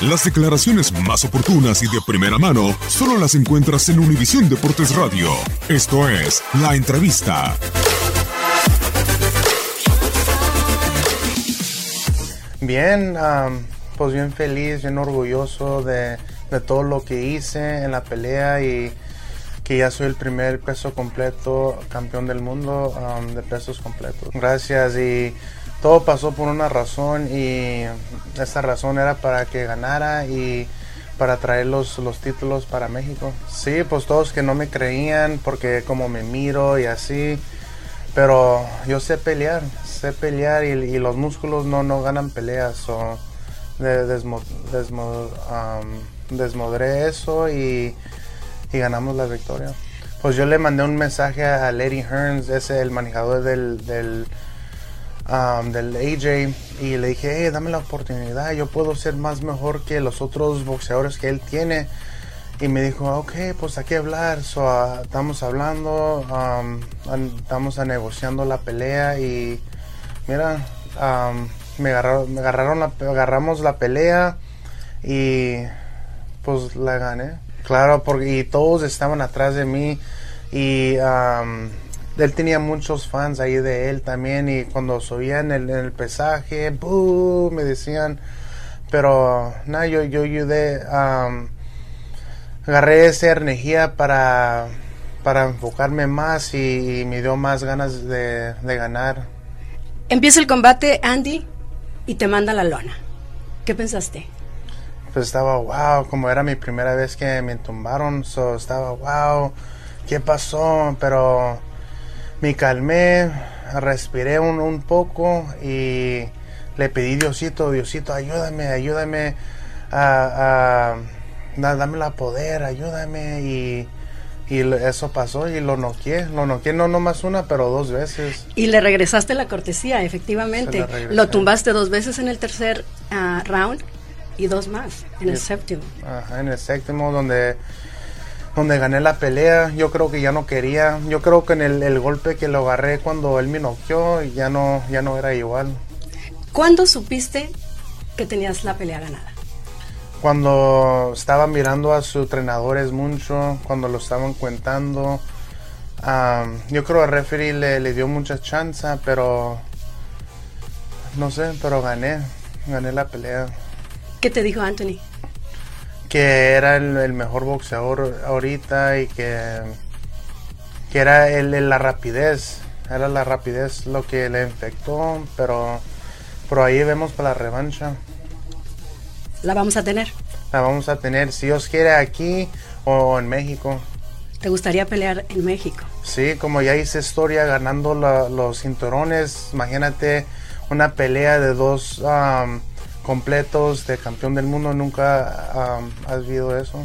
Las declaraciones más oportunas y de primera mano solo las encuentras en Univisión Deportes Radio. Esto es La Entrevista. Bien, pues bien feliz, bien orgulloso de, de todo lo que hice en la pelea y que ya soy el primer peso completo campeón del mundo am, de pesos completos. Gracias y todo pasó por una razón y esa razón era para que ganara y para traer los, los títulos para México. Sí, pues todos que no me creían porque como me miro y así, pero yo sé pelear, sé pelear y, los músculos no, no ganan peleas. o desmo- am, desmodré eso y, y ganamos la victoria. Pues yo le mandé un mensaje a Lady Hearns, ese el manejador del, del, am, del AJ, y le dije, hey, dame la oportunidad, yo puedo ser más mejor que los otros boxeadores que él tiene. Y me dijo, ok, pues hay que hablar. So, ah, estamos hablando, an- estamos negociando la pelea y mira, am, me agarraron, me agarraron agarramos la pelea y pues la gané. Claro, porque y todos estaban atrás de mí y am, él tenía muchos fans ahí de él también y cuando subían en el, en el pesaje, me decían, pero nada, yo, yo ayudé, am, agarré esa energía para, para enfocarme más y, y me dio más ganas de, de ganar. Empieza el combate, Andy, y te manda la lona. ¿Qué pensaste? Pues estaba wow, como era mi primera vez que me tumbaron, so estaba wow, ¿qué pasó? Pero me calmé, respiré un, un poco y le pedí Diosito, Diosito, ayúdame, ayúdame a, a da- dame la poder, ayúdame y, y eso pasó y lo noqué, lo noqué no nomás una, pero dos veces. Y le regresaste la cortesía, efectivamente. Lo tumbaste dos veces en el tercer ah, round y dos más en el séptimo. Ajá, en el séptimo donde donde gané la pelea, yo creo que ya no quería, yo creo que en el, el golpe que lo agarré cuando él me noqueó ya no ya no era igual. ¿Cuándo supiste que tenías la pelea ganada? Cuando estaba mirando a sus entrenadores mucho, cuando lo estaban cuentando, am, yo creo al referee le, le dio mucha chance, pero no sé, pero gané, gané la pelea. ¿Qué te dijo Anthony? que era el, el mejor boxeador ahorita y que, que era el, la rapidez, era la rapidez lo que le infectó, pero por ahí vemos para la revancha. La vamos a tener. La vamos a tener, si Dios quiere, aquí o en México. ¿Te gustaría pelear en México? Sí, como ya hice historia ganando la- los cinturones, imagínate una pelea de dos am, completos de campeón del mundo. Nunca um, has visto eso.